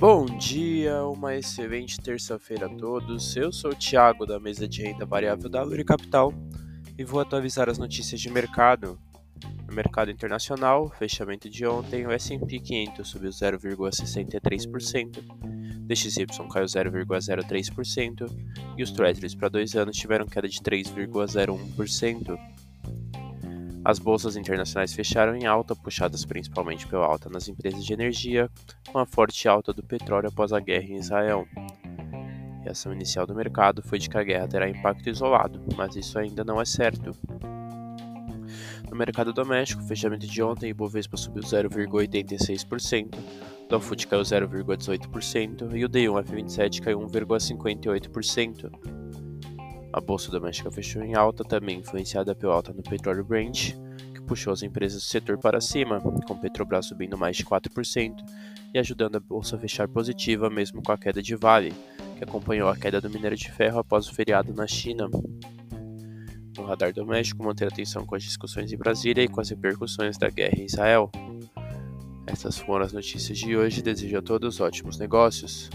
Bom dia, uma excelente terça-feira a todos. Eu sou o Thiago da mesa de renda variável da Luri Capital e vou atualizar as notícias de mercado. No mercado internacional, fechamento de ontem, o S&P 500 subiu 0,63%, DXY caiu 0,03% e os Treasuries para dois anos tiveram queda de 3,01%. As bolsas internacionais fecharam em alta, puxadas principalmente pela alta nas empresas de energia, com a forte alta do petróleo após a guerra em Israel. A reação inicial do mercado foi de que a guerra terá impacto isolado, mas isso ainda não é certo. No mercado doméstico, fechamento de ontem, o Ibovespa subiu 0,86%, o Dow Food caiu 0,18% e o D1 F27 caiu 1,58%. A bolsa doméstica fechou em alta, também influenciada pela alta no petróleo Brent, que puxou as empresas do setor para cima, com Petrobras subindo mais de 4% e ajudando a bolsa a fechar positiva mesmo com a queda de Vale, que acompanhou a queda do minério de ferro após o feriado na China. No radar doméstico, manter atenção com as discussões em Brasília e com as repercussões da guerra em Israel. Essas foram as notícias de hoje. Desejo a todos ótimos negócios.